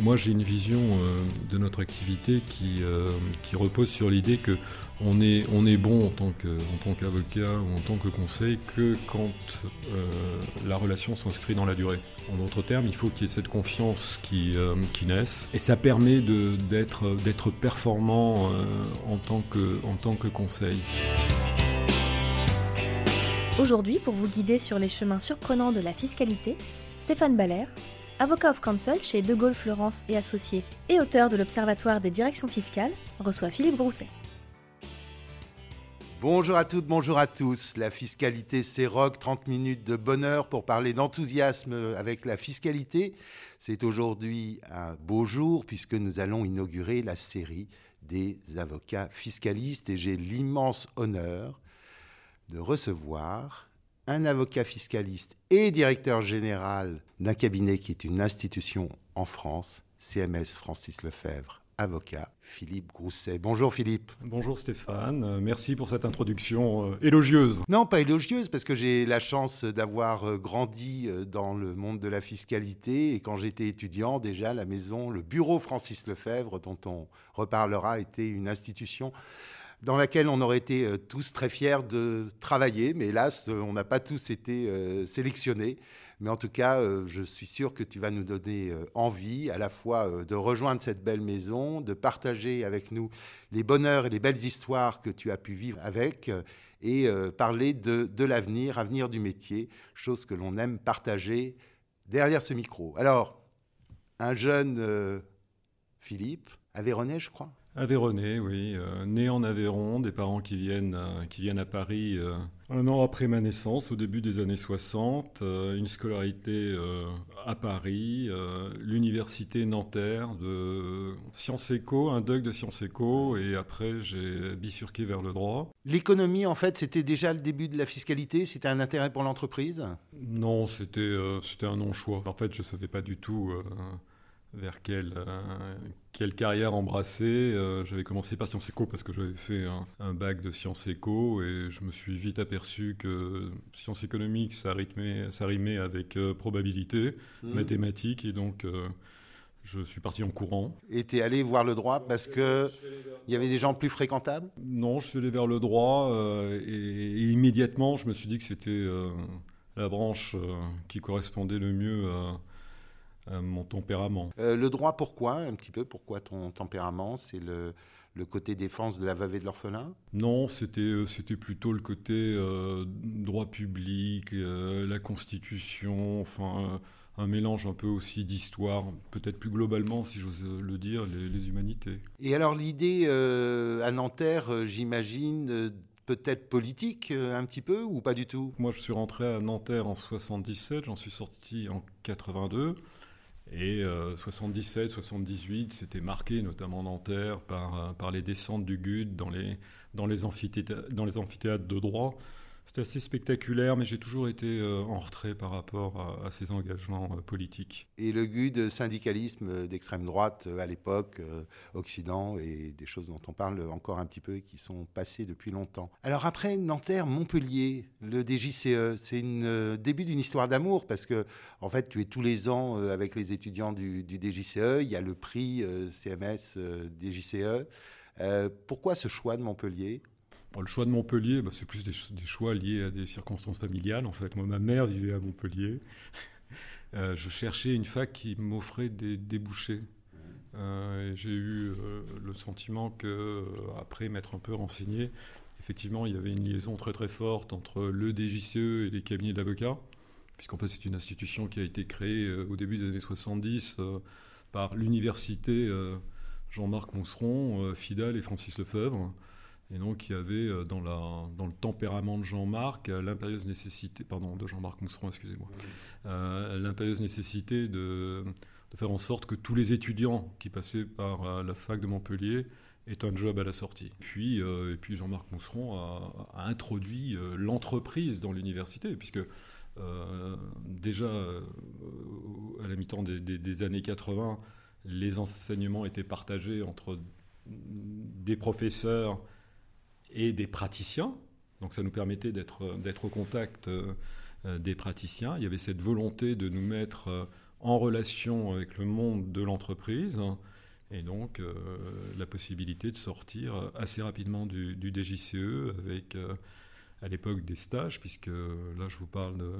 Moi, j'ai une vision euh, de notre activité qui, euh, qui repose sur l'idée que on est, on est bon en tant que- en tant qu'avocat ou en tant que conseil que quand euh, la relation s'inscrit dans la durée. En d'autres termes, il faut qu'il y ait cette confiance qui, qui naisse. Et ça permet de- d'être d'être performant en, tant que, en tant que conseil. Aujourd'hui, pour vous guider sur les chemins surprenants de la fiscalité, Stéphane Baller, avocat of counsel chez De Gaulle Florence et Associés et auteur de l'Observatoire des directions fiscales, reçoit Philippe Grousset. Bonjour à toutes, bonjour à tous. La fiscalité, c'est rock, 30 minutes de bonheur pour parler d'enthousiasme avec la fiscalité. C'est aujourd'hui un beau jour puisque nous allons inaugurer la série des avocats fiscalistes et j'ai l'immense honneur de recevoir un avocat fiscaliste et directeur général d'un cabinet qui est une institution en France, CMS Francis Lefebvre, avocat Philippe Grousset. Bonjour Philippe. Bonjour Stéphane, Euh, merci pour cette introduction euh, élogieuse. Non, pas élogieuse, parce que j'ai la chance d'avoir euh, grandi dans le monde de la fiscalité. Et quand j'étais étudiant, déjà, la maison, le bureau Francis Lefebvre, dont on reparlera, était une institution dans laquelle on aurait été euh, tous très fiers de travailler. Mais hélas, euh, on n'a pas tous été euh, sélectionnés. Mais en tout cas, je suis sûr que tu vas nous donner envie à la fois de rejoindre cette belle maison, de partager avec nous les bonheurs et les belles histoires que tu as pu vivre avec, et parler de, de l'avenir, avenir du métier, chose que l'on aime partager derrière ce micro. Alors, un jeune Philippe, Aveyronais, je crois. Aveyronais, oui. euh, né en Aveyron, des parents qui viennent, euh, qui viennent à Paris euh, un an après ma naissance, au début des années 60. euh, une scolarité à Paris, l'université Nanterre de Sciences Éco, un doc de Sciences Éco, et après j'ai bifurqué vers le droit. L'économie, en fait, c'était déjà le début de la fiscalité, c'était un intérêt pour l'entreprise? Non, c'était c'était un non-choix. En fait, je ne savais pas du tout vers quelle, euh, quelle carrière embrasser. Euh, j'avais commencé par Sciences Éco parce que j'avais fait un, un bac de Sciences Éco et je me suis vite aperçu que sciences économiques, ça, rythmait, ça rimait avec euh, probabilité, mathématiques, et donc euh, je suis parti en courant. Et tu es allé voir le droit parce qu'il y avait des gens plus fréquentables? Non, je suis allé vers le droit euh, et, et immédiatement, je me suis dit que c'était euh, la branche euh, qui correspondait le mieux à, à mon tempérament. Euh, Le droit, pourquoi Un petit peu, pourquoi ton tempérament C'est le, le côté défense de la veuve et de l'orphelin? Non, c'était euh, c'était plutôt le côté euh, droit public, euh, la Constitution, enfin euh, un mélange un peu aussi d'histoire, peut-être plus globalement, si j'ose le dire, les, les humanités. Et alors l'idée euh, à Nanterre, euh, j'imagine, euh, peut-être politique euh, un petit peu ou pas du tout? Moi, je suis rentré à Nanterre en 77, j'en suis sorti en 82. Et euh, 77, 78, c'était marqué, notamment Nanterre, par, euh, par les descentes du GUD dans les amphithéâtres de droit. C'était assez spectaculaire, mais j'ai toujours été euh, en retrait par rapport à, ces engagements euh, politiques. Et le GUD, syndicalisme euh, d'extrême droite à l'époque, Occident, et des choses dont on parle encore un petit peu et qui sont passées depuis longtemps. Alors après, Nanterre, Montpellier, le DJCE, c'est le début d'une histoire d'amour parce que, en fait, tu es tous les ans avec les étudiants du, du DJCE, il y a le prix CMS DJCE. Pourquoi ce choix de Montpellier? Le choix de Montpellier, bah, c'est plus des, ch- des choix liés à des circonstances familiales. En fait, moi, ma mère vivait à Montpellier. Euh, je cherchais une fac qui m'offrait des débouchés. Euh, J'ai eu euh, le sentiment que, après m'être un peu renseigné, effectivement, il y avait une liaison très très forte entre le DJCE et les cabinets d'avocats, puisqu'en fait, c'est une institution qui a été créée au début des années 70 euh, par l'université Jean-Marc Mousseron, Fidal et Francis Lefebvre. Et donc, il y avait euh, dans, le tempérament de Jean-Marc euh, l'impérieuse nécessité, pardon, de Jean-Marc Mousseron, excusez-moi, euh, l'impérieuse nécessité de, faire en sorte que tous les étudiants qui passaient par la fac de Montpellier est un job à la sortie. Puis, et puis Jean-Marc Mousseron a, introduit l'entreprise dans l'université, puisque déjà à la mi-temps des, années 80, les enseignements étaient partagés entre des professeurs et des praticiens. Donc ça nous permettait d'être au contact des praticiens. Il y avait cette volonté de nous mettre en relation avec le monde de l'entreprise et donc euh, la possibilité de sortir assez rapidement du, DJCE avec euh, à l'époque des stages, puisque là je vous parle de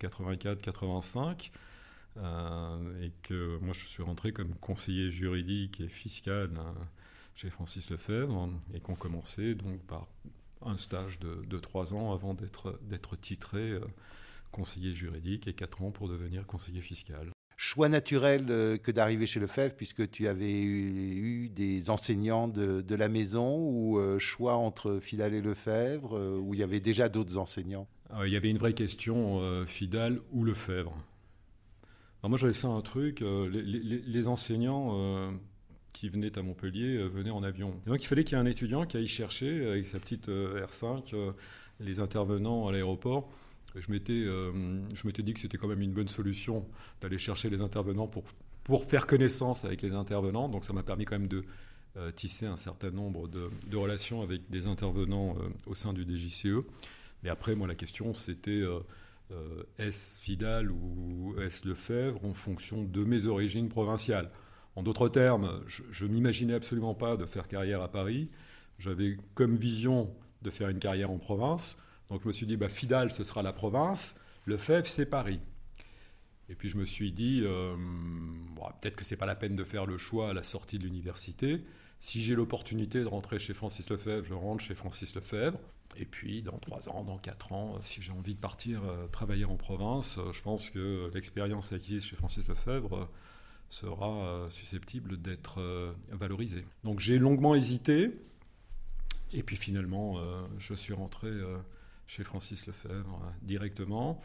84-85, euh, et que moi je suis rentré comme conseiller juridique et fiscal chez Francis Lefebvre, et qu'on commençait donc par un stage de, trois ans avant d'être titré conseiller juridique et quatre ans pour devenir conseiller fiscal choix naturel euh, que d'arriver chez Lefebvre, puisque tu avais eu, des enseignants de, la maison, ou euh, choix entre Fidal et Lefebvre, euh, où il y avait déjà d'autres enseignants? Il y avait une vraie question, Fidal ou Lefebvre? moi, j'avais fait un truc, les, enseignants qui venaient à Montpellier venaient en avion. donc, il fallait qu'il y ait un étudiant qui aille chercher, avec sa petite R5, les intervenants à l'aéroport je m'étais, euh, je m'étais dit que c'était quand même une bonne solution d'aller chercher les intervenants pour, pour faire connaissance avec les intervenants. Donc ça m'a permis quand même de euh, tisser un certain nombre de, de, relations avec des intervenants euh, au sein du DJCE. Mais après, moi, la question, c'était est-ce Fidal ou est-ce Lefebvre en fonction de mes origines provinciales? En d'autres termes, je ne m'imaginais absolument pas de faire carrière à Paris. J'avais comme vision de faire une carrière en province. Donc je me suis dit, bah, Fidal, ce sera la province, Lefebvre, c'est Paris. Et puis je me suis dit, euh, peut-être que ce n'est pas la peine de faire le choix à la sortie de l'université. Si j'ai l'opportunité de rentrer chez Francis Lefebvre, je rentre chez Francis Lefebvre. Et puis dans trois ans, dans quatre ans, si j'ai envie de partir euh, travailler en province, euh, je pense que l'expérience acquise chez Francis Lefebvre sera susceptible d'être valorisée. Donc j'ai longuement hésité. Et puis finalement, je suis rentré chez Francis Lefebvre directement.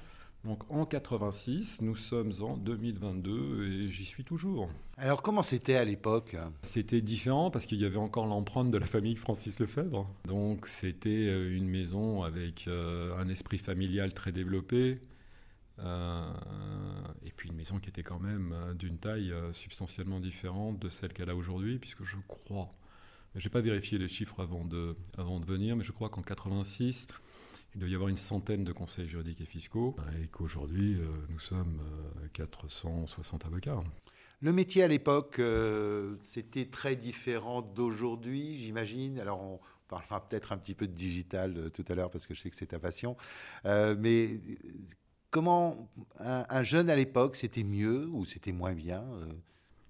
Donc en 86, nous sommes en 2022 et j'y suis toujours. Alors comment c'était à l'époque? C'était différent parce qu'il y avait encore l'empreinte de la famille Francis Lefebvre. Donc c'était euh, une maison avec euh, un esprit familial très développé. Euh, et puis une maison qui était quand même d'une taille substantiellement différente de celle qu'elle a aujourd'hui, puisque je crois, je n'ai pas vérifié les chiffres avant de, avant de venir, mais je crois qu'en 86, il doit y avoir une centaine de conseils juridiques et fiscaux et qu'aujourd'hui, euh, nous sommes 460 euh, avocats. Le métier à l'époque, euh, c'était très différent d'aujourd'hui, j'imagine. Alors, on parlera peut-être un petit peu de digital tout à l'heure parce que je sais que c'est ta passion. mais comment un, jeune à l'époque, c'était mieux ou c'était moins bien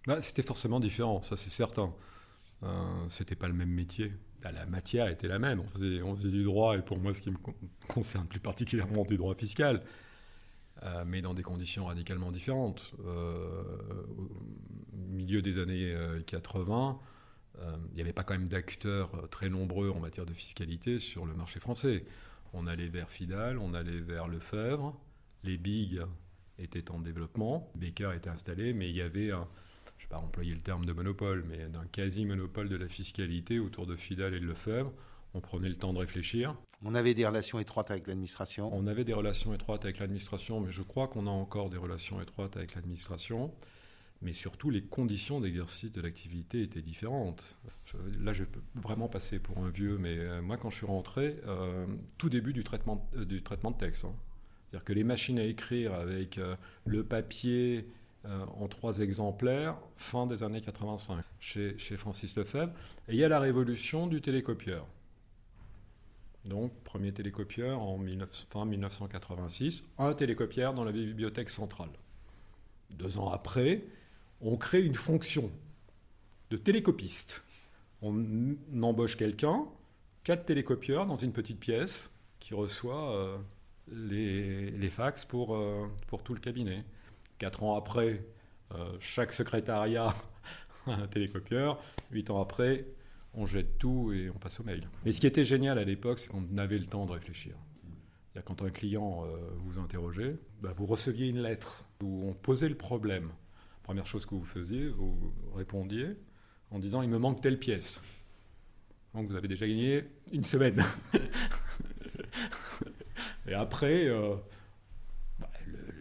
bah, C'était forcément différent, ça c'est certain. c'était pas le même métier. Bah, la matière était la même. On faisait, on faisait du droit, et pour moi, ce qui me concerne plus particulièrement du droit fiscal, euh, mais dans des conditions radicalement différentes. Euh, au milieu des années 80, euh, il n'y avait pas quand même d'acteurs très nombreux en matière de fiscalité sur le marché français. On allait vers Fidal, on allait vers Lefebvre, les BIG étaient en développement, Baker était installé, mais il y avait un, je ne vais pas employer le terme de monopole, mais d'un quasi-monopole de la fiscalité autour de Fidal et de Lefebvre. On prenait le temps de réfléchir. On avait des relations étroites avec l'administration On avait des relations étroites avec l'administration, mais je crois qu'on a encore des relations étroites avec l'administration. Mais surtout, les conditions d'exercice de l'activité étaient différentes. là, je vais vraiment passer pour un vieux, mais euh, moi, quand je suis rentré, euh, tout début du traitement, euh, du traitement de texte. Hein. C'est-à-dire que les machines à écrire avec le papier, euh, en trois exemplaires fin des années 85 chez, chez Francis Lefebvre. Et il y a la révolution du télécopieur. Donc, premier télécopieur en fin 1986, un télécopieur dans la bibliothèque centrale. Deux ans après, on crée une fonction de télécopiste. On embauche quelqu'un, quatre télécopieurs dans une petite pièce qui reçoit euh, les, fax pour, euh, pour tout le cabinet. Quatre ans après, euh, chaque secrétariat a un télécopieur. Huit ans après, on jette tout et on passe au mail. Mais ce qui était génial à l'époque, c'est qu'on avait le temps de réfléchir. Quand un client euh, vous interrogeait, bah, vous receviez une lettre où on posait le problème. Première chose que vous faisiez, vous répondiez en disant il me manque telle pièce. Donc vous avez déjà gagné une semaine. et après, euh, bah,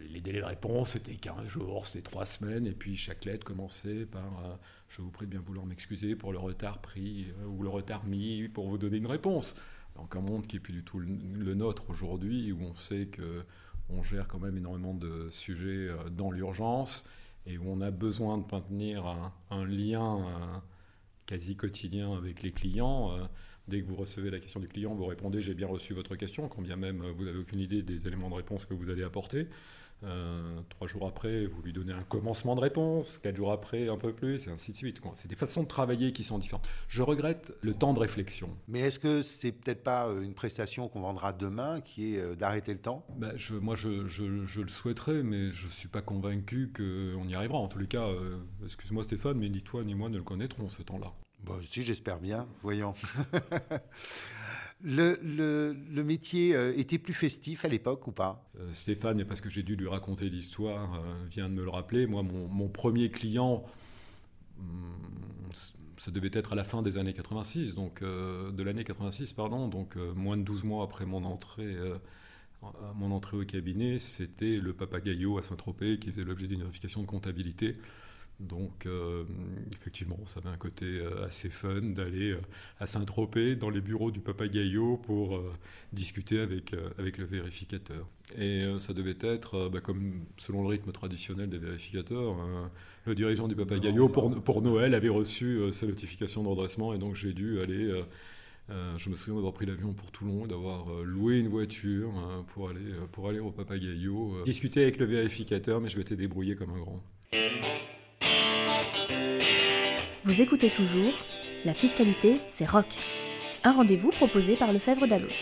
les délais de réponse, c'était 15 jours, c'était 3 semaines, et puis chaque lettre commençait par euh, Je vous prie de bien vouloir m'excuser pour le retard pris euh, ou le retard mis pour vous donner une réponse. Donc un monde qui n'est plus du tout le, nôtre aujourd'hui, où on sait que on gère quand même énormément de sujets dans l'urgence et où on a besoin de maintenir un, lien quasi quotidien avec les clients. Dès que vous recevez la question du client, vous répondez j'ai bien reçu votre question, quand bien même vous n'avez aucune idée des éléments de réponse que vous allez apporter. Euh, trois jours après, vous lui donnez un commencement de réponse, quatre jours après, un peu plus, et ainsi de suite. C'est des façons de travailler qui sont différentes. Je regrette le temps de réflexion. Mais est-ce que c'est peut-être pas euh, une prestation qu'on vendra demain, qui est euh, d'arrêter le temps? Ben, je, Moi, je, je, le souhaiterais, mais je ne suis pas convaincu qu'on y arrivera. En tous les cas, excuse-moi Stéphane, mais ni toi ni moi ne le connaîtrons ce temps-là. Si, j'espère bien, voyons. le, métier euh, était plus festif à l'époque ou pas? Euh, Stéphane, parce que j'ai dû lui raconter l'histoire, euh, vient de me le rappeler. Moi, mon, premier client, hmm, ça devait être à la fin des années 86, donc de l'année 86, pardon, donc moins de 12 mois après mon entrée. au cabinet, c'était le Papagayo à Saint-Tropez qui faisait l'objet d'une vérification de comptabilité. Donc, euh, effectivement, ça avait un côté euh, assez fun d'aller euh, à Saint-Tropez dans les bureaux du Papagayo pour discuter avec, avec le vérificateur. Et ça devait être, bah, comme selon le rythme traditionnel des vérificateurs, le dirigeant du Papagayo pour, pour Noël avait reçu sa notification de redressement et donc j'ai dû aller. je me souviens d'avoir pris l'avion pour Toulon et d'avoir loué une voiture pour, aller, pour aller au Papagayo, discuter avec le vérificateur, mais je m'étais débrouillé comme un grand. Vous écoutez toujours La fiscalité, c'est rock. Un rendez-vous proposé par Lefebvre Dalloz.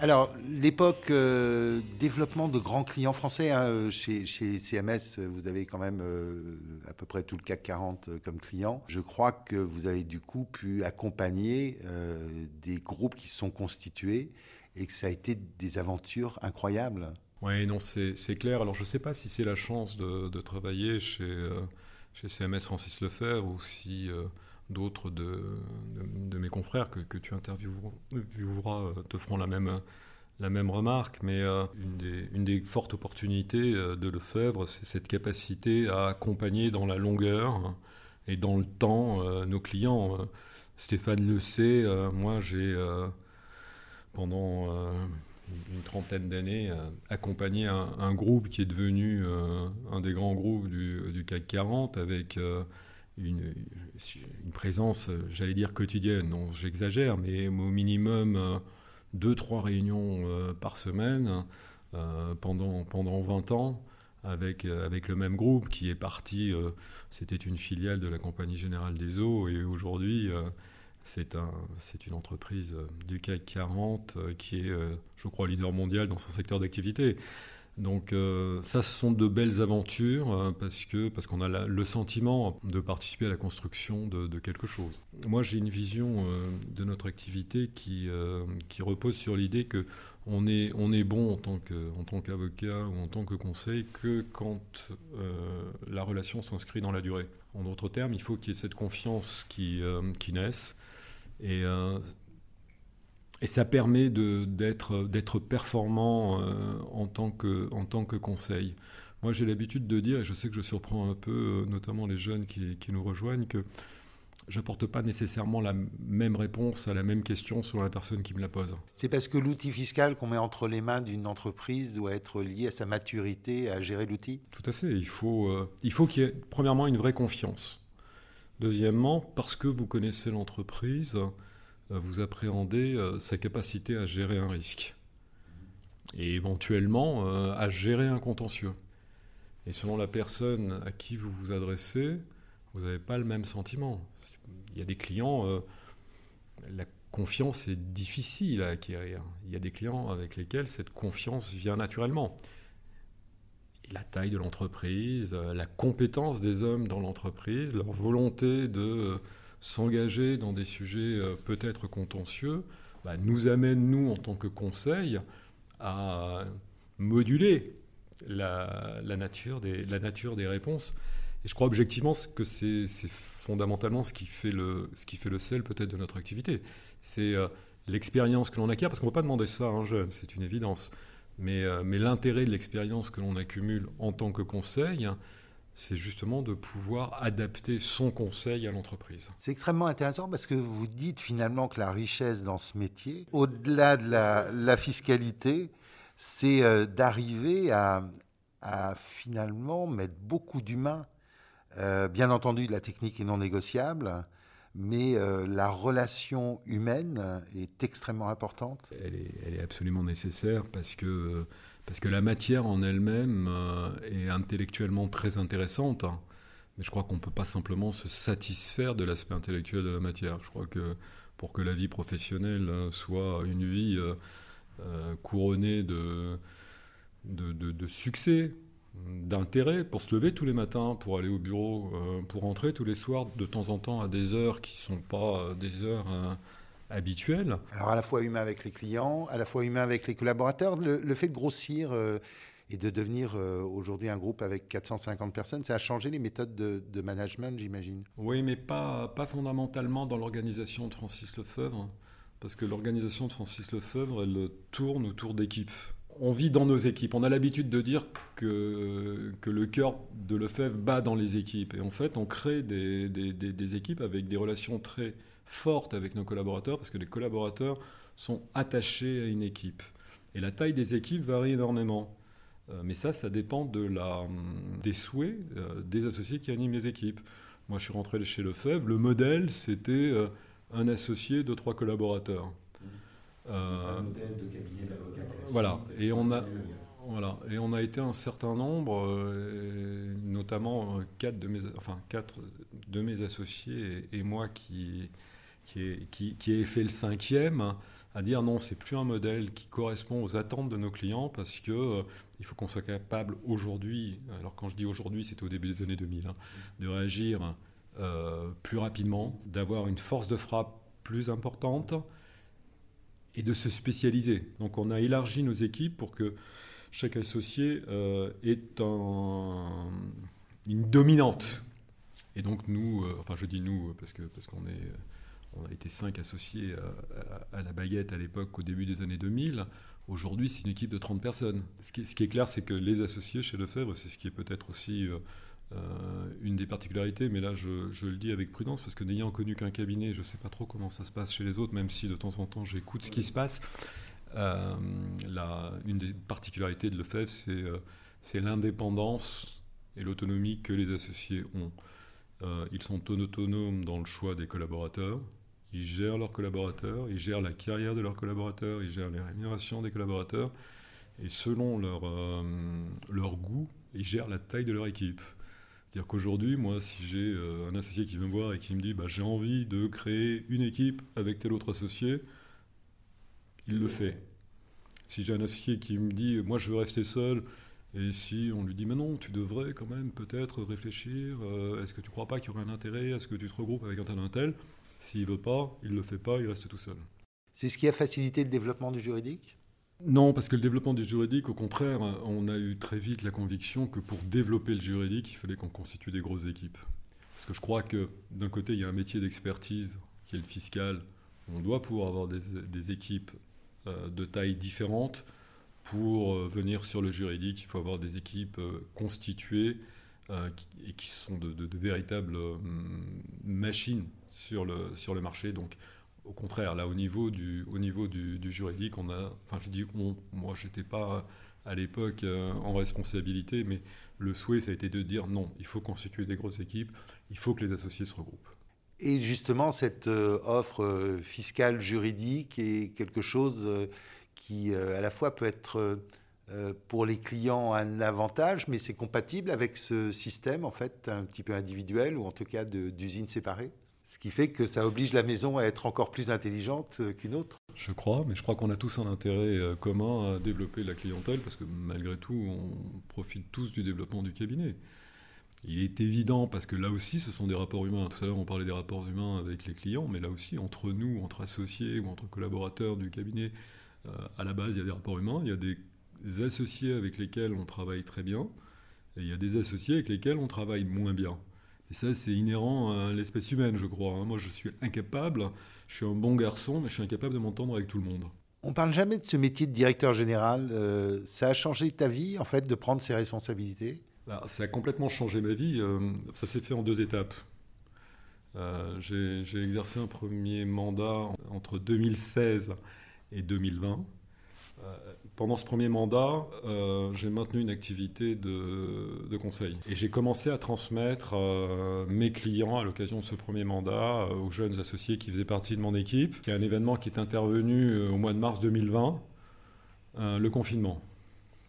Alors, l'époque euh, développement de grands clients français, hein, euh, chez, CMS, vous avez quand même euh, à peu près tout le CAC 40 comme client. Je crois que vous avez du coup pu accompagner des groupes qui se sont constitués et que ça a été des aventures incroyables. Oui, non, c'est clair. Alors, je ne sais pas si c'est la chance de, travailler chez, euh, chez CMS Francis Lefebvre ou si euh, d'autres de, de, mes confrères que, que tu intervieweras euh, te feront la même, la même remarque. Mais une, des, une des fortes opportunités de Lefebvre, c'est cette capacité à accompagner dans la longueur et dans le temps nos clients. Stéphane le sait, moi j'ai pendant une trentaine d'années, euh, accompagner un, groupe qui est devenu euh, un des grands groupes du, CAC 40 avec euh, une, une, présence, j'allais dire quotidienne, non j'exagère, mais au minimum deux, trois réunions par semaine pendant, pendant 20 ans avec, avec le même groupe qui est parti, c'était une filiale de la Compagnie Générale des Eaux et aujourd'hui c'est un, une entreprise euh, du CAC 40 euh, qui est, euh, je crois, leader mondial dans son secteur d'activité. Donc ça, ce sont de belles aventures parce que parce qu'on a le sentiment de participer à la construction de, quelque chose. Moi, j'ai une vision de notre activité qui qui repose sur l'idée que on est on est bon en tant que en qu'avocat ou en tant que conseil que quand la relation s'inscrit dans la durée. En d'autres termes, il faut qu'il y ait cette confiance qui qui naisse et, euh, et ça permet d'être performant euh, en, tant que, en tant que conseil. Moi, j'ai l'habitude de dire, et je sais que je surprends un peu, euh, notamment les jeunes qui, qui nous rejoignent, que j'apporte pas nécessairement la même réponse à la même question selon la personne qui me la pose. C'est parce que l'outil fiscal qu'on met entre les mains d'une entreprise doit être lié à sa maturité à gérer l'outil? Tout à fait. Il faut, il faut qu'il y ait, premièrement, une vraie confiance. Deuxièmement, parce que vous connaissez l'entreprise, euh, vous appréhendez euh, sa capacité à gérer un risque et éventuellement euh, à gérer un contentieux. Et selon la personne à qui vous vous adressez, vous n'avez pas le même sentiment. Il y a des clients, la confiance est difficile à acquérir. Il y a des clients avec lesquels cette confiance vient naturellement la taille de l'entreprise, euh, la compétence des hommes dans l'entreprise, leur volonté de euh, s'engager dans des sujets euh, peut-être contentieux, bah, nous amène, nous, en tant que conseil, à moduler la, nature, des, réponses. Et je crois objectivement que c'est fondamentalement ce qui fait le, sel peut-être de notre activité. C'est l'expérience que l'on acquiert, parce qu'on ne va pas demander ça à un jeune, c'est une évidence. Mais, euh, mais l'intérêt de l'expérience que l'on accumule en tant que conseil, c'est justement de pouvoir adapter son conseil à l'entreprise. C'est extrêmement intéressant parce que vous dites finalement que la richesse dans ce métier, au-delà de la, fiscalité, c'est euh, d'arriver à, finalement mettre beaucoup d'humains. Euh, bien entendu, la technique est non négociable, mais euh, la relation humaine est extrêmement importante. Elle est, absolument nécessaire parce que parce que la matière en elle-même euh, est intellectuellement très intéressante. Hein. Mais je crois qu'on ne peut pas simplement se satisfaire de l'aspect intellectuel de la matière. Je crois que pour que la vie professionnelle euh, soit une vie euh, couronnée de, de, succès, d'intérêt, pour se lever tous les matins, pour aller au bureau, pour rentrer tous les soirs de temps en temps à des heures qui ne sont pas des heures habituel. Alors à la fois humain avec les clients, à la fois humain avec les collaborateurs, le, fait de grossir euh, et de devenir euh, aujourd'hui un groupe avec 450 personnes, ça a changé les méthodes de, management, j'imagine? Oui, mais pas, pas fondamentalement dans l'organisation de Francis Lefebvre, parce que l'organisation de Francis Lefebvre, elle tourne autour d'équipes. On vit dans nos équipes. On a l'habitude de dire que, que le cœur de Lefebvre bat dans les équipes. Et en fait, on crée des, des, des équipes avec des relations très forte avec nos collaborateurs parce que les collaborateurs sont attachés à une équipe. Et la taille des équipes varie énormément. Euh, mais ça, ça dépend de la, des souhaits euh, des associés qui animent les équipes. Moi, je suis rentré chez Lefebvre. Le modèle, c'était euh, un associé, deux, trois collaborateurs. Un modèle de cabinet d'avocat Voilà. Et on a. Voilà. Et on a été un certain nombre, notamment quatre de mes, enfin, quatre de mes associés et moi qui, qui, qui, fait le cinquième, à dire non, c'est plus un modèle qui correspond aux attentes de nos clients parce que euh, il faut qu'on soit capable aujourd'hui, alors quand je dis aujourd'hui, c'est au début des années 2000, hein, de réagir euh, plus rapidement, d'avoir une force de frappe plus importante et de se spécialiser. Donc on a élargi nos équipes pour que chaque associé euh, ait une dominante. Et donc nous, enfin je dis nous parce que parce qu'on est on a été cinq associés à, la baguette à l'époque, au début des années 2000. Aujourd'hui, c'est une équipe de 30 personnes. Ce qui, est clair, c'est que les associés chez Lefebvre, c'est ce qui est peut-être aussi euh, euh, une des particularités, mais là, je, le dis avec prudence, parce que n'ayant connu qu'un cabinet, je ne sais pas trop comment ça se passe chez les autres, même si de temps en temps, j'écoute ce qui se passe. Euh, une des particularités de Lefebvre, c'est l'indépendance et l'autonomie que les associés ont. ils sont autonomes dans le choix des collaborateurs, ils gèrent leurs collaborateurs, ils gèrent la carrière de leurs collaborateurs, ils gèrent les rémunérations des collaborateurs, et selon euh, leur goût, ils gèrent la taille de leur équipe. C'est-à-dire qu'aujourd'hui, moi, si j'ai euh, un associé qui vient me voir et qui me dit bah, j'ai envie de créer une équipe avec tel autre associé, il le fait. Si j'ai un associé qui me dit moi je veux rester seul, et si on lui dit mais non, tu devrais quand même peut-être réfléchir, euh, est-ce que tu ne crois pas qu'il y aurait un intérêt, est-ce que tu te regroupes avec un tel un tel? S'il veut pas, il le fait pas, il reste tout seul. C'est ce qui a facilité le développement du juridique? Non, parce que le développement du juridique, au contraire, on a eu très vite la conviction que pour développer le juridique, il fallait qu'on constitue des grosses équipes. Parce que je crois que d'un côté, il y a un métier d'expertise qui est le fiscal. On doit pouvoir avoir des, équipes euh, de taille différentes. Pour euh, venir sur le juridique, il faut avoir des équipes euh, constituées et qui sont de, de véritables machines sur le, sur le marché. Donc, au contraire, là, au niveau du, au niveau du, juridique, on a, enfin, je dis on, moi, j'étais pas à l'époque euh, en responsabilité, mais le souhait, ça a été de dire non, il faut constituer des grosses équipes, il faut que les associés se regroupent. Et justement, cette euh, offre euh, fiscale juridique est quelque chose qui, à la fois, peut être pour les clients un avantage, mais c'est compatible avec ce système, en fait, un petit peu individuel, ou en tout cas d'usines séparées? Ce qui fait que ça oblige la maison à être encore plus intelligente euh, qu'une autre. Je crois, mais je crois qu'on a tous un intérêt euh, commun à développer la clientèle parce que malgré tout, on profite tous du développement du cabinet. Il est évident, parce que là aussi, ce sont des rapports humains. Tout à l'heure, on parlait des rapports humains avec les clients, mais là aussi, entre nous, entre associés ou entre collaborateurs du cabinet, euh, à la base, il y a des rapports humains. Il y a des associés avec lesquels on travaille très bien. Et il y a des associés avec lesquels on travaille moins bien. Et ça, c'est inhérent à l'espèce humaine, je crois. Hein. Moi, je suis incapable, je suis un bon garçon, mais je suis incapable de m'entendre avec tout le monde. On parle jamais de ce métier de directeur général. Euh, ça a changé ta vie, en fait, de prendre ces responsabilités? Bah, Ça a complètement changé ma vie. Euh, ça s'est fait en deux étapes. Euh, j'ai exercé un premier mandat entre 2016 et 2020 pendant ce premier mandat, euh, j'ai maintenu une activité de, conseil. Et j'ai commencé à transmettre euh, mes clients à l'occasion de ce premier mandat euh, aux jeunes associés qui faisaient partie de mon équipe. Il y a un événement qui est intervenu au mois de mars 2020, le confinement.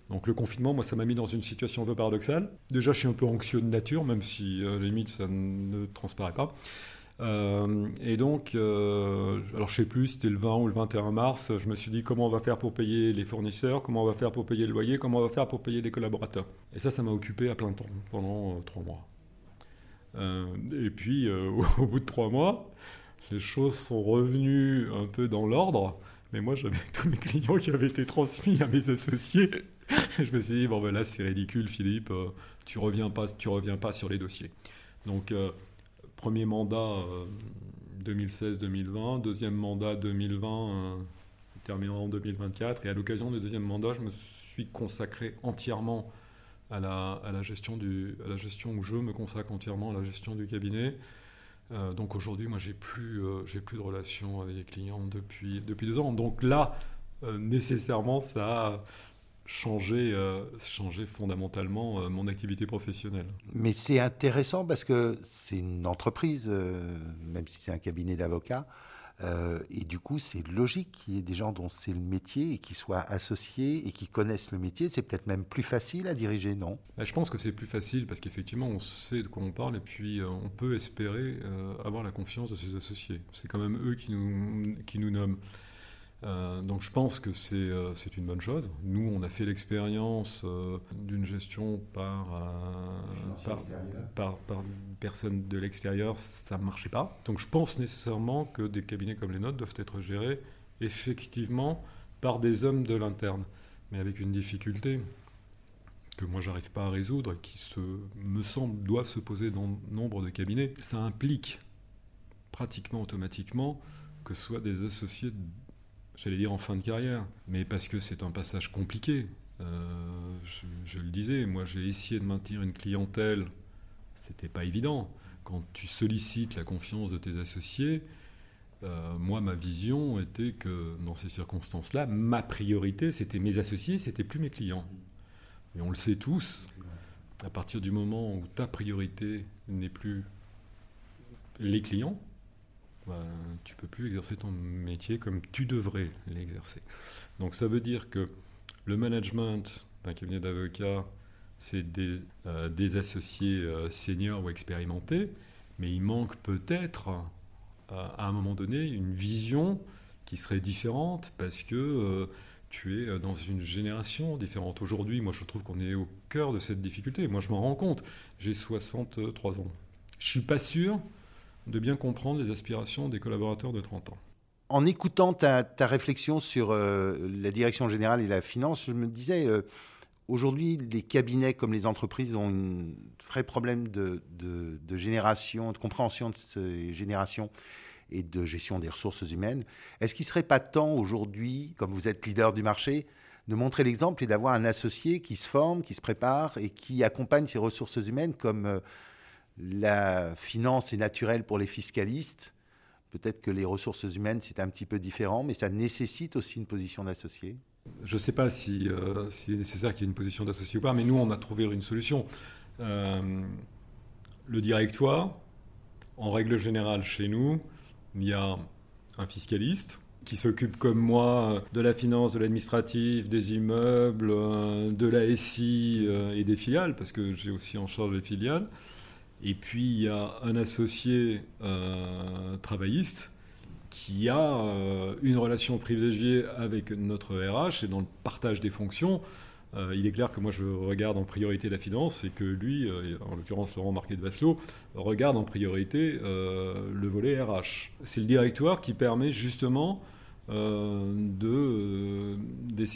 Donc le confinement, moi, ça m'a mis dans une situation un peu paradoxale. Déjà, je suis un peu anxieux de nature, même si à limite, ça ne transparaît pas. Euh, et donc, euh, alors je sais plus, c'était le 20 ou le 21 mars, je me suis dit comment on va faire pour payer les fournisseurs, comment on va faire pour payer le loyer, comment on va faire pour payer les collaborateurs. Et ça, ça m'a occupé à plein temps pendant euh, trois mois. et puis, au bout de trois mois, les choses sont revenues un peu dans l'ordre, mais moi j'avais tous mes clients qui avaient été transmis à mes associés. je me suis dit, bon ben là c'est ridicule Philippe, tu reviens pas, tu reviens pas sur les dossiers. Donc Premier mandat 2016-2020, euh, deuxième mandat 2020, euh, terminé en 2024. Et à l'occasion du deuxième mandat, je me suis consacré entièrement à la, à la, gestion, du, à la gestion, où je me consacre entièrement à la gestion du cabinet. Euh, donc aujourd'hui, moi, j'ai plus, j'ai plus de relation avec les clients depuis, depuis deux ans. Donc là, nécessairement, ça a changer, euh, changer fondamentalement euh, mon activité professionnelle. Mais c'est intéressant parce que c'est une entreprise, euh, même si c'est un cabinet d'avocats, et du coup c'est logique qu'il y ait des gens dont c'est le métier et qui soient associés et qui connaissent le métier. C'est peut-être même plus facile à diriger, non? Bah, Je pense que c'est plus facile parce qu'effectivement on sait de quoi on parle et puis on peut espérer avoir la confiance de ses associés. C'est quand même eux qui nous, qui nous nomment. Euh, donc je pense que euh, c'est une bonne chose. Nous, on a fait l'expérience euh, d'une gestion par, par, par, personne de l'extérieur, ça ne marchait pas. Donc je pense nécessairement que des cabinets comme les nôtres doivent être gérés effectivement par des hommes de l'interne, mais avec une difficulté que moi j'arrive pas à résoudre et qui se, me semble doivent se poser dans nombre de cabinets. Ça implique pratiquement automatiquement que ce soit des associés j'allais dire en fin de carrière, mais parce que c'est un passage compliqué. Euh, je, le disais, moi j'ai essayé de maintenir une clientèle, c'était pas évident. Quand tu sollicites la confiance de tes associés, euh, moi ma vision était que dans ces circonstances-là, ma priorité c'était mes associés, c'était plus mes clients. Et on le sait tous, à partir du moment où ta priorité n'est plus les clients, bah, tu peux plus exercer ton métier comme tu devrais l'exercer. Donc ça veut dire que le management d'un cabinet d'avocats, c'est des, euh, associés euh, seniors ou expérimentés, mais il manque peut-être euh, à un moment donné une vision qui serait différente parce que tu es dans une génération différente. Aujourd'hui, moi je trouve qu'on est au cœur de cette difficulté. Moi je m'en rends compte. J'ai 63 ans. Je suis pas sûr de bien comprendre les aspirations des collaborateurs de 30 ans. En écoutant ta, réflexion sur euh, la direction générale et la finance, je me disais, euh, aujourd'hui, les cabinets comme les entreprises ont un vrai problème de, génération, de compréhension de ces générations et de gestion des ressources humaines. Est-ce qu'il ne serait pas temps aujourd'hui, comme vous êtes leader du marché, de montrer l'exemple et d'avoir un associé qui se forme, qui se prépare et qui accompagne ces ressources humaines comme euh, la finance est naturelle pour les fiscalistes. Peut-être que les ressources humaines, c'est un petit peu différent, mais ça nécessite aussi une position d'associé. Je ne sais pas si, euh, si c'est nécessaire qu'il y ait une position d'associé ou pas, mais nous, on a trouvé une solution. Euh, le directoire, en règle générale, chez nous, il y a un fiscaliste qui s'occupe comme moi de la finance, de l'administratif, des immeubles, euh, de la SI et des filiales, parce que j'ai aussi en charge les filiales. Et puis il y a un associé euh, travailliste qui a euh, une relation privilégiée avec notre RH et dans le partage des fonctions. Euh, il est clair que moi je regarde en priorité la finance et que lui, en l'occurrence Laurent Marquet de Vasselot, regarde en priorité le volet RH. C'est le directoire qui permet justement d'essayer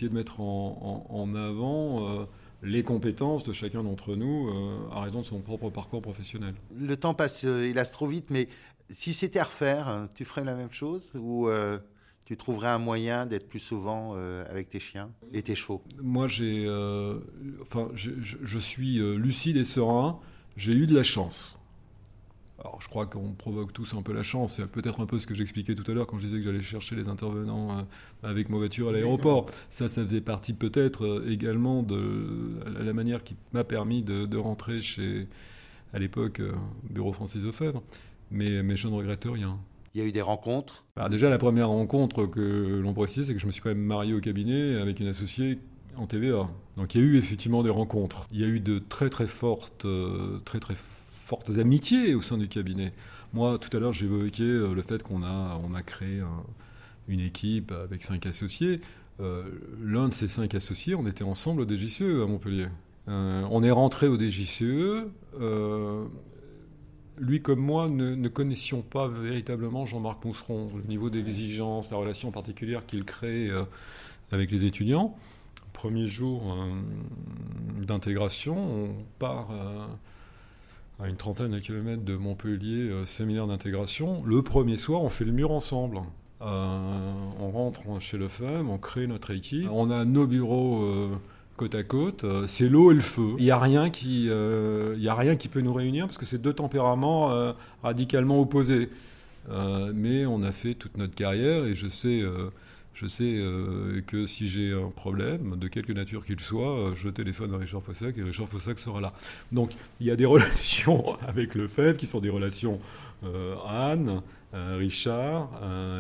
de, mettre en, en avant les compétences de chacun d'entre nous à raison de son propre parcours professionnel. Le temps passe, hélas, trop vite, mais si c'était à refaire, tu ferais la même chose ou tu trouverais un moyen d'être plus souvent avec tes chiens et tes chevaux? Moi, j'ai, enfin, je, suis lucide et serein. J'ai eu de la chance. Alors, je crois qu'on provoque tous un peu la chance. C'est peut-être un peu ce que j'expliquais tout à l'heure quand je disais que j'allais chercher les intervenants euh, avec ma voiture à l'aéroport. Ça, ça faisait partie peut-être euh, également de la manière qui m'a permis de, rentrer chez, à l'époque, euh, Bureau Francis Lefebvre. Mais, mais je ne regrette rien. Il y a eu des rencontres? Bah, Déjà, la première rencontre que l'on précise, c'est que je me suis quand même marié au cabinet avec une associée en TVA. Donc il y a eu effectivement des rencontres. Il y a eu de très très fortes, très très fortes amitiés au sein du cabinet. Moi, tout à l'heure, évoqué euh, le fait qu'on a, on a créé une équipe avec cinq associés. Euh, l'un de ces cinq associés, on était ensemble au DGCE à Montpellier. Euh, on est rentré au DGCE. lui comme moi ne, connaissions pas véritablement Jean-Marc Mousseron, le niveau d'exigence, la relation particulière qu'il crée avec les étudiants. Premier jour d'intégration, on part à une trentaine de kilomètres de Montpellier, euh, séminaire d'intégration. Le premier soir, on fait le mur ensemble. Euh, on rentre chez le FEM, on crée notre équipe. On a nos bureaux euh, côte à côte. c'est l'eau et le feu. Il n'y rien a rien qui peut nous réunir parce que c'est deux tempéraments radicalement opposés. mais on a fait toute notre carrière et je sais je sais euh, que si j'ai un problème, de quelque nature qu'il soit, euh, je téléphone à Richard Fossac et Richard Fossac sera là. Donc il y a des relations avec le FEV qui sont des relations euh, Anne, Richard,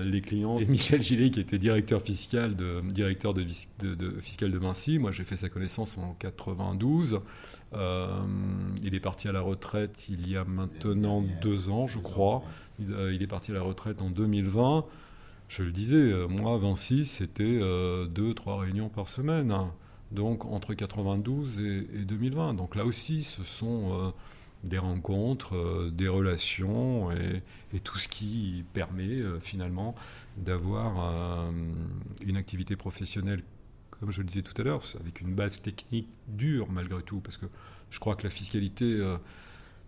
les clients, et Michel Gillet qui était directeur fiscal de, directeur de, de, fiscal de Vinci. Moi j'ai fait sa connaissance en 92. il est parti à la retraite il y a maintenant deux ans, je crois. il est parti à la retraite en 2020. Je le disais, euh, moi, Vinci, c'était euh, deux, trois réunions par semaine. Hein. Donc entre 92 et, 2020. Donc là aussi, ce sont euh, des rencontres, des relations et, tout ce qui permet finalement d'avoir une activité professionnelle, comme je le disais tout à l'heure, avec une base technique dure malgré tout, parce que je crois que la fiscalité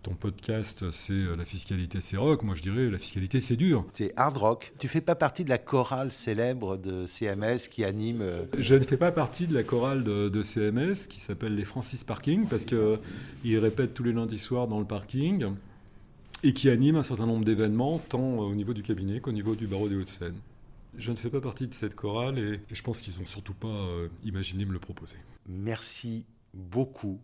ton podcast, c'est euh, la fiscalité, c'est rock. Moi, je dirais la fiscalité, c'est dur. C'est hard rock. Tu fais pas partie de la chorale célèbre de CMS qui anime. Euh, je ne fais pas partie de la chorale de, CMS qui s'appelle les Francis Parking parce qu'ils répètent tous les lundis soirs dans le parking et qui anime un certain nombre d'événements, tant au niveau du cabinet qu'au niveau du barreau des Hauts-de-Seine. Je ne fais pas partie de cette chorale et, je pense qu'ils n'ont surtout pas euh, imaginé me le proposer. Merci beaucoup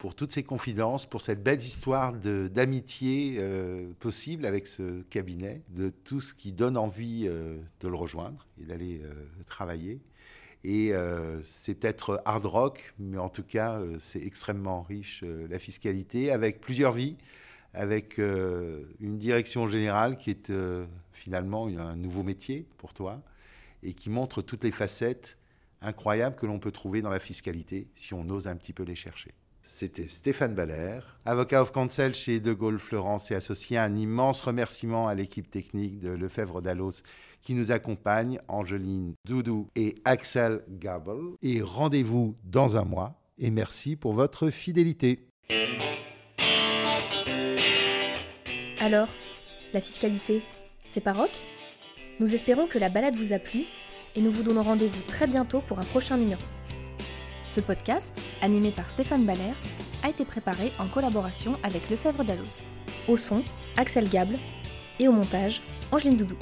pour toutes ces confidences, pour cette belle histoire d'amitié euh, possible avec ce cabinet, de tout ce qui donne envie euh, de le rejoindre et d'aller euh, travailler. Et c'est peut-être hard rock, mais en tout cas, c'est extrêmement riche, la fiscalité, avec plusieurs vies, avec une direction générale qui est finalement un nouveau métier pour toi et qui montre toutes les facettes incroyables que l'on peut trouver dans la fiscalité si on ose un petit peu les chercher. C'était Stéphane Baller, avocat of counsel chez De Gaulle Florence et associé. Un immense remerciement à l'équipe technique de Lefebvre Dallos qui nous accompagne, Angeline Doudou et Axel Gabel. Et rendez-vous dans un mois. Et merci pour votre fidélité. Alors, la fiscalité, c'est pas rock? Nous espérons que la balade vous a plu et nous vous donnons rendez-vous très bientôt pour un prochain numéro. Ce podcast, animé par Stéphane Baller, a été préparé en collaboration avec Lefebvre Dalloz. Au son, Axel Gable et au montage, Angeline Doudou.